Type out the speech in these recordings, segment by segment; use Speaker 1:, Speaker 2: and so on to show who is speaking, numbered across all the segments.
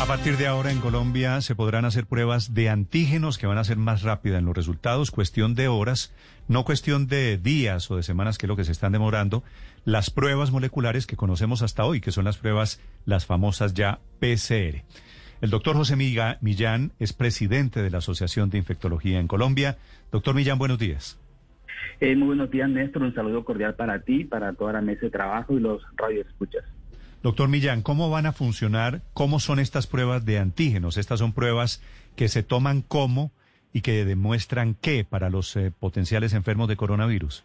Speaker 1: A partir de ahora en Colombia se podrán hacer pruebas de antígenos que van a ser más rápidas en los resultados, cuestión de horas, no cuestión de días o de semanas que es lo que se están demorando, las pruebas moleculares que conocemos hasta hoy, que son las pruebas, las famosas ya PCR. El doctor José Millán es presidente de la Asociación de Infectología en Colombia. Doctor Millán, buenos días.
Speaker 2: Eh, muy buenos días, Néstor. Un saludo cordial para ti, para toda la mesa de trabajo y los radioescuchas.
Speaker 1: Doctor Millán, ¿cómo van a funcionar? ¿Cómo son estas pruebas de antígenos? Estas son pruebas que se toman como y que demuestran qué para los eh, potenciales enfermos de coronavirus.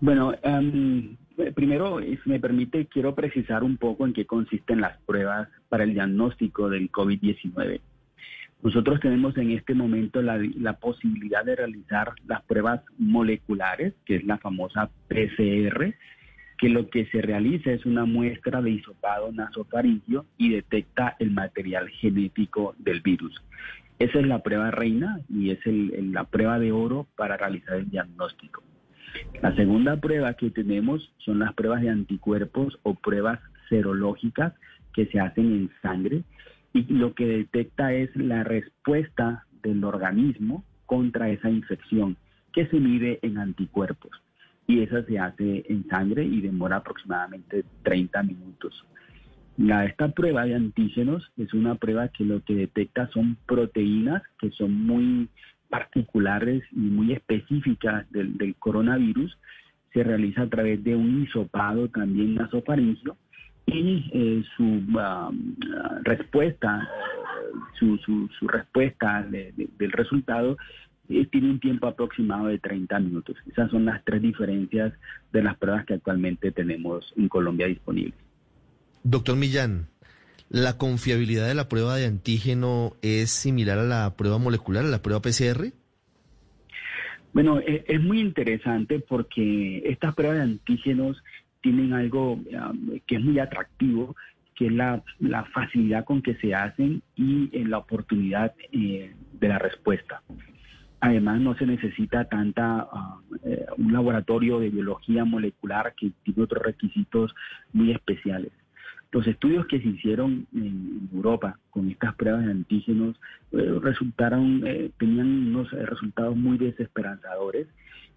Speaker 2: Bueno, em, primero, si me permite, quiero precisar un poco en qué consisten las pruebas para el diagnóstico del COVID-19. Nosotros tenemos en este momento la, posibilidad de realizar las pruebas moleculares, que es la famosa PCR, que lo que se realiza es una muestra de hisopado nasofaringio y detecta el material genético del virus. Esa es la prueba reina y es la prueba de oro para realizar el diagnóstico. La segunda prueba que tenemos son las pruebas de anticuerpos o pruebas serológicas que se hacen en sangre y lo que detecta es la respuesta del organismo contra esa infección que se mide en anticuerpos y esa se hace en sangre y demora aproximadamente 30 minutos. La, esta prueba de antígenos es una prueba que lo que detecta son proteínas que son muy particulares y muy específicas del, coronavirus. Se realiza a través de un hisopado también nasofaringio y eh, su um, respuesta, su, su, respuesta del resultado eh, tiene un tiempo aproximado de 30 minutos. Esas son las tres diferencias de las pruebas que actualmente tenemos en Colombia disponibles.
Speaker 3: Doctor Millán, ¿la confiabilidad de la prueba de antígeno es similar a la prueba molecular, a la prueba PCR?
Speaker 2: Bueno, e, es, muy interesante porque estas pruebas de antígenos tienen algo um, que es muy atractivo, que es la, facilidad con que se hacen y en la oportunidad eh, de la respuesta. Además, no se necesita tanta eh, un laboratorio de biología molecular que tiene otros requisitos muy especiales. Los estudios que se hicieron en Europa con estas pruebas de antígenos eh, resultaron, eh, tenían unos resultados muy desesperanzadores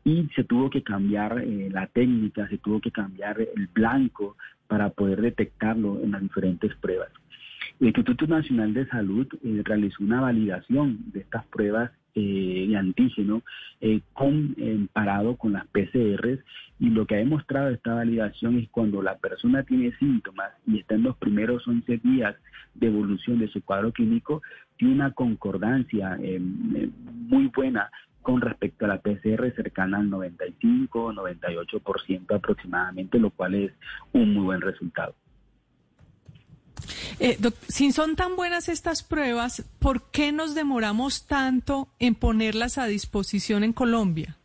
Speaker 2: y se tuvo que cambiar la técnica, se tuvo que cambiar el blanco para poder detectarlo en las diferentes pruebas. El Instituto Nacional de Salud realizó una validación de estas pruebas eh, de antígeno eh, comparado con las PCRs y lo que ha demostrado esta validación es cuando la persona tiene síntomas y está en los primeros 11 días de evolución de su cuadro clínico, tiene una concordancia eh, muy buena con respecto a la PCR cercana al 95 98% aproximadamente, lo cual es un muy buen resultado.
Speaker 4: Eh, si son tan buenas estas pruebas, ¿por qué nos demoramos tanto en ponerlas a disposición en Colombia?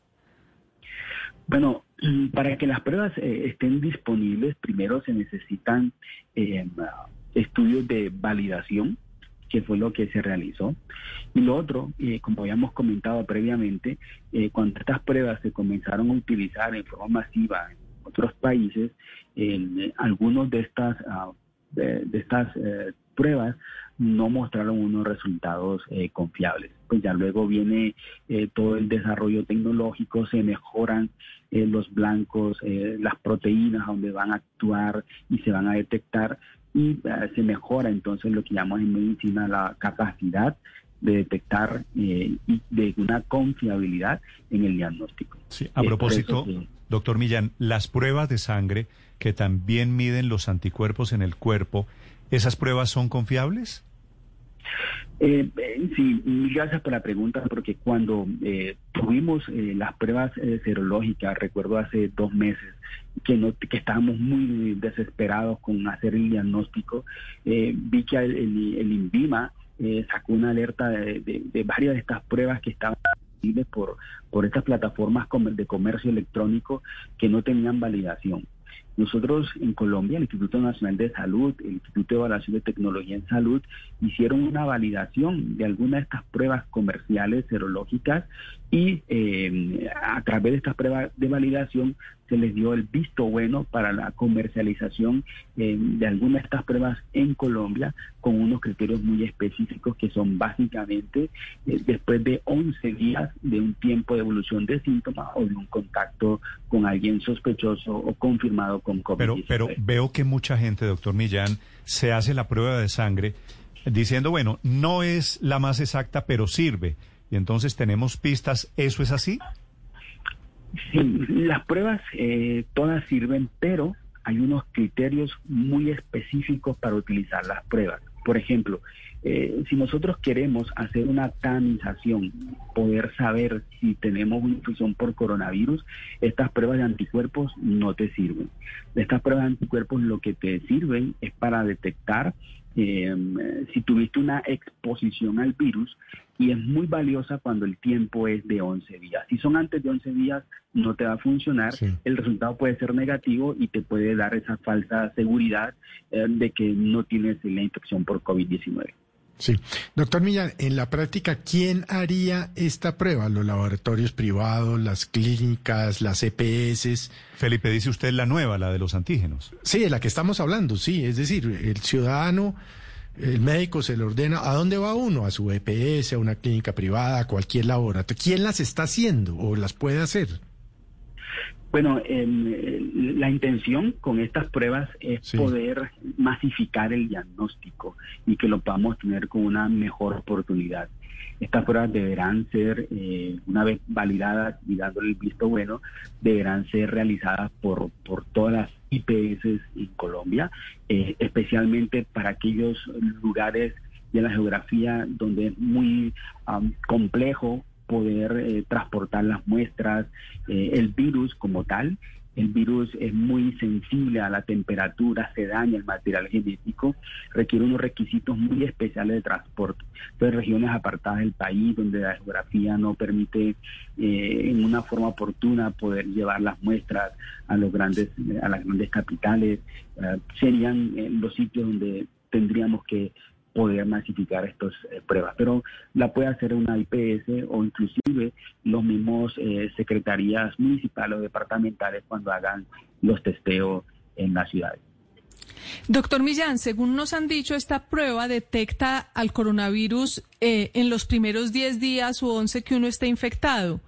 Speaker 2: Bueno, para que las pruebas eh, estén disponibles, primero se necesitan eh, estudios de validación, que fue lo que se realizó. Y lo otro, como habíamos comentado previamente, cuando estas pruebas se comenzaron a utilizar en forma masiva en otros países, algunos de estas ah, de, estas eh, pruebas no mostraron unos resultados eh, confiables. Pues ya luego viene eh, todo el desarrollo tecnológico, se mejoran los blancos, las proteínas donde van a actuar y se van a detectar y se mejora entonces lo que llamamos en medicina la capacidad de detectar y de una confiabilidad en el diagnóstico.
Speaker 1: Sí, a propósito, doctor Millán, las pruebas de sangre que también miden los anticuerpos en el cuerpo, ¿esas pruebas son confiables?
Speaker 2: Eh, eh sí, gracias por la pregunta, porque cuando eh, tuvimos eh, las pruebas serológicas, recuerdo hace dos meses, que, no, que estábamos muy desesperados con hacer el diagnóstico. Eh, vi que el, el, INVIMA eh, sacó una alerta de, de, varias de estas pruebas que estaban por, por estas plataformas de comercio electrónico que no tenían validación. Nosotros en Colombia, el Instituto Nacional de Salud, el Instituto de Evaluación de Tecnología en Salud, hicieron una validación de algunas de estas pruebas comerciales serológicas y eh, a través de estas pruebas de validación se les dio el visto bueno para la comercialización eh, de algunas de estas pruebas en Colombia con unos criterios muy específicos que son básicamente eh, después de 11 días de un tiempo de evolución de síntomas o de un contacto con alguien sospechoso o confirmado con COVID.
Speaker 1: Pero, pero veo que mucha gente, doctor Millán, se hace la prueba de sangre diciendo, bueno, no es la más exacta, pero sirve. Y entonces tenemos pistas, ¿eso es así?
Speaker 2: Sí, las pruebas eh, todas sirven, pero hay unos criterios muy específicos para utilizar las pruebas. Por ejemplo, eh, si nosotros queremos hacer una tamización, poder saber si tenemos una infección por coronavirus, estas pruebas de anticuerpos no te sirven. Estas pruebas de anticuerpos lo que te sirven es para detectar eh, si tuviste una exposición al virus y es muy valiosa cuando el tiempo es de 11 días. Si son antes de 11 días, no te va a funcionar, el resultado puede ser negativo y te puede dar esa falsa seguridad eh, de que no tienes la infección por COVID-19.
Speaker 5: Sí. Doctor Millán, en la práctica, ¿quién haría esta prueba? ¿Los laboratorios privados, las clínicas, las EPS?
Speaker 1: Felipe, dice usted la nueva, la de los antígenos.
Speaker 5: Sí, de la que estamos hablando, sí. Es decir, el ciudadano, el médico se le ordena, ¿a dónde va uno? A su EPS, a una clínica privada, a cualquier laboratorio. ¿Quién las está haciendo o las puede hacer?
Speaker 2: Bueno, la intención con estas pruebas es poder masificar el diagnóstico y que lo podamos tener con una mejor oportunidad. Estas pruebas deberán ser, eh, una vez validadas y dándole el visto bueno, deberán ser realizadas por, por todas las IPS en Colombia, eh, especialmente para aquellos lugares de la geografía donde es muy complejo poder eh, transportar las muestras, eh, el virus como tal. El virus es muy sensible a la temperatura, se daña el material genético, requiere unos requisitos muy especiales de transporte. Entonces, regiones apartadas del país donde la geografía no permite eh, en una forma oportuna poder llevar las muestras a los grandes, a las grandes capitales, serían los sitios donde tendríamos que poder masificar estas eh, pruebas. Pero la puede hacer una IPS o inclusive los mismos eh, secretarías municipales o departamentales cuando hagan los testeos en la ciudad.
Speaker 4: Doctor Millán, según nos han dicho, esta prueba detecta al coronavirus eh, en los primeros 10 días u 11 que uno esté infectado.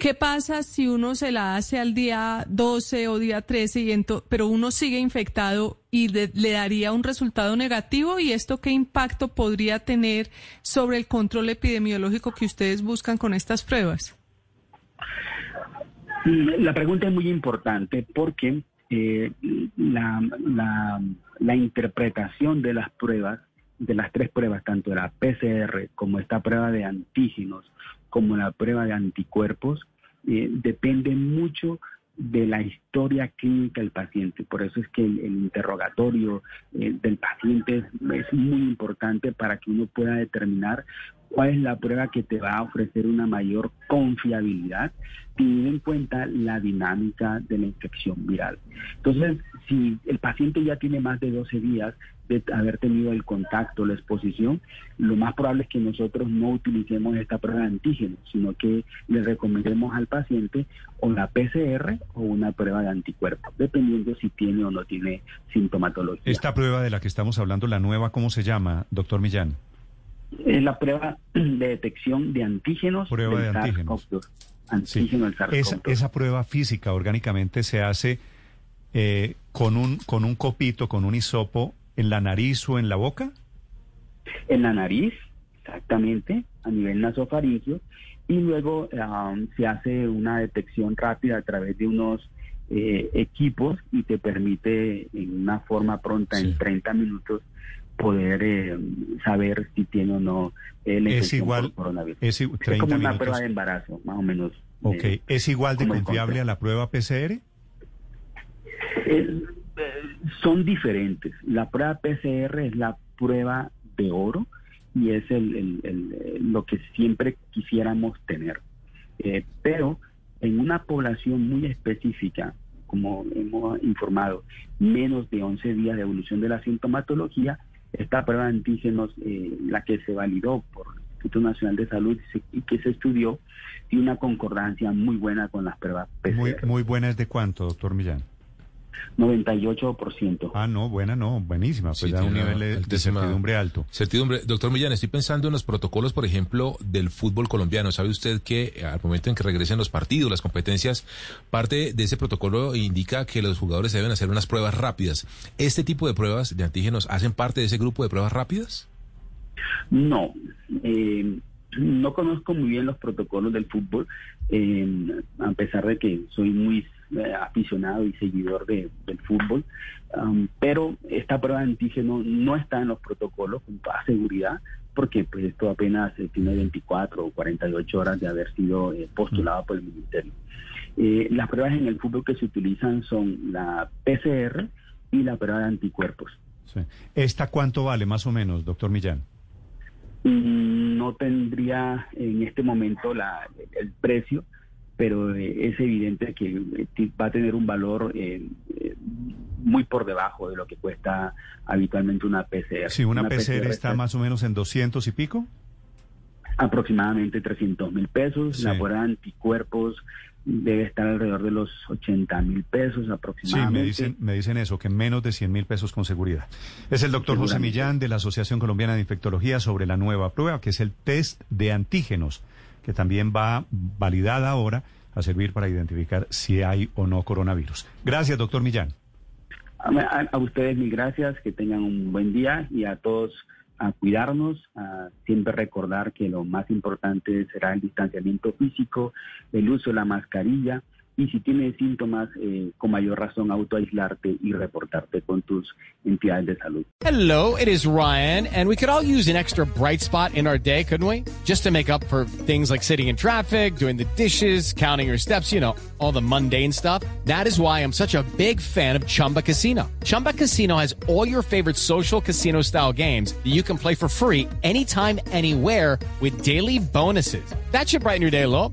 Speaker 4: ¿Qué pasa si uno se la hace al día 12 o día 13, y pero uno sigue infectado y le daría un resultado negativo? ¿Y esto qué impacto podría tener sobre el control epidemiológico que ustedes buscan con estas pruebas?
Speaker 2: La pregunta es muy importante porque eh, la, la interpretación de las pruebas, de las tres pruebas, tanto la PCR como esta prueba de antígenos, como la prueba de anticuerpos, eh, depende mucho de la historia clínica del paciente. Por eso es que el, interrogatorio eh, del paciente es, muy importante para que uno pueda determinar cuál es la prueba que te va a ofrecer una mayor confiabilidad, teniendo en cuenta la dinámica de la infección viral. Entonces, si el paciente ya tiene más de 12 días de haber tenido el contacto, la exposición, lo más probable es que nosotros no utilicemos esta prueba de antígeno, sino que le recomendemos al paciente o la PCR o una prueba de anticuerpos, dependiendo si tiene o no tiene sintomatología.
Speaker 1: Esta prueba de la que estamos hablando, la nueva, ¿cómo se llama, doctor Millán?
Speaker 2: Es la prueba de detección de antígenos.
Speaker 1: Prueba de antígenos. Antígeno esa, esa, prueba física orgánicamente se hace eh, con, un, con un copito, con un hisopo en la nariz o en la boca.
Speaker 2: En la nariz, exactamente, a nivel nasofaringio, y luego um, se hace una detección rápida a través de unos eh, equipos y te permite en una forma pronta, en 30 minutos, poder eh, saber si tiene o no
Speaker 1: el es igual, coronavirus. Es,
Speaker 2: como una prueba de embarazo, más o menos.
Speaker 1: Ok, eh, ¿es igual de confiable a la prueba PCR?
Speaker 2: Eh, son diferentes. La prueba PCR es la prueba de oro y es lo que siempre quisiéramos tener. Eh, pero en una población muy específica, como hemos informado, menos de 11 días de evolución de la sintomatología, esta prueba de antígenos, eh, la que se validó por el Instituto Nacional de Salud y que se estudió, tiene una concordancia muy buena con las pruebas PCR.
Speaker 1: Muy, muy buena es de cuánto, doctor Millán.
Speaker 2: 98%.
Speaker 1: Ah, no, buena, no, buenísima. Pues da un nivel de, certidumbre alto.
Speaker 6: Certidumbre. Doctor Millán, estoy pensando en los protocolos, por ejemplo, del fútbol colombiano. ¿Sabe usted que eh, al momento en que regresen los partidos, las competencias, parte de ese protocolo indica que los jugadores deben hacer unas pruebas rápidas? ¿Este tipo de pruebas de antígenos hacen parte de ese grupo de pruebas rápidas?
Speaker 2: No. Eh, no conozco muy bien los protocolos del fútbol, eh, a pesar de que soy muy eh, aficionado y seguidor de, del fútbol, um, pero esta prueba de antígeno no está en los protocolos con toda seguridad, porque pues esto apenas eh, tiene 24 o 48 horas de haber sido postulado por el ministerio. las pruebas en el fútbol que se utilizan son la PCR y la prueba de anticuerpos.
Speaker 1: ¿Esta cuánto vale más o menos, doctor Millán?
Speaker 2: Mm, no tendría en este momento la, el precio, pero eh, es evidente que eh, va a tener un valor eh, muy por debajo de lo que cuesta habitualmente una PCR.
Speaker 1: Sí, una, PCR, está más o menos en 200 y pico.
Speaker 2: Aproximadamente 300 mil pesos. La prueba de anticuerpos debe estar alrededor de los 80 mil pesos aproximadamente.
Speaker 1: Sí, me dicen, me dicen eso, que menos de 100 mil pesos con seguridad. Es el doctor José Millán de la Asociación Colombiana de Infectología sobre la nueva prueba, que es el test de antígenos, que también va validada ahora a servir para identificar si hay o no coronavirus. Gracias, doctor Millán.
Speaker 2: A, ustedes mil gracias, que tengan un buen día y a todos a cuidarnos, siempre recordar que lo más importante será el distanciamiento físico, el uso de la mascarilla y si tienes síntomas, eh, con mayor razón autoaislarte y reportarte con tus entidades de salud.
Speaker 7: Hello, it is Ryan, and we could all use an extra bright spot in our day, couldn't we? Just to make up for things like sitting in traffic, doing the dishes, counting your steps, you know, all the mundane stuff. That is why I'm such a big fan of Chumba Casino. Chumba Casino has all your favorite social casino style games that you can play for free anytime, anywhere with daily bonuses. That should brighten your day a little.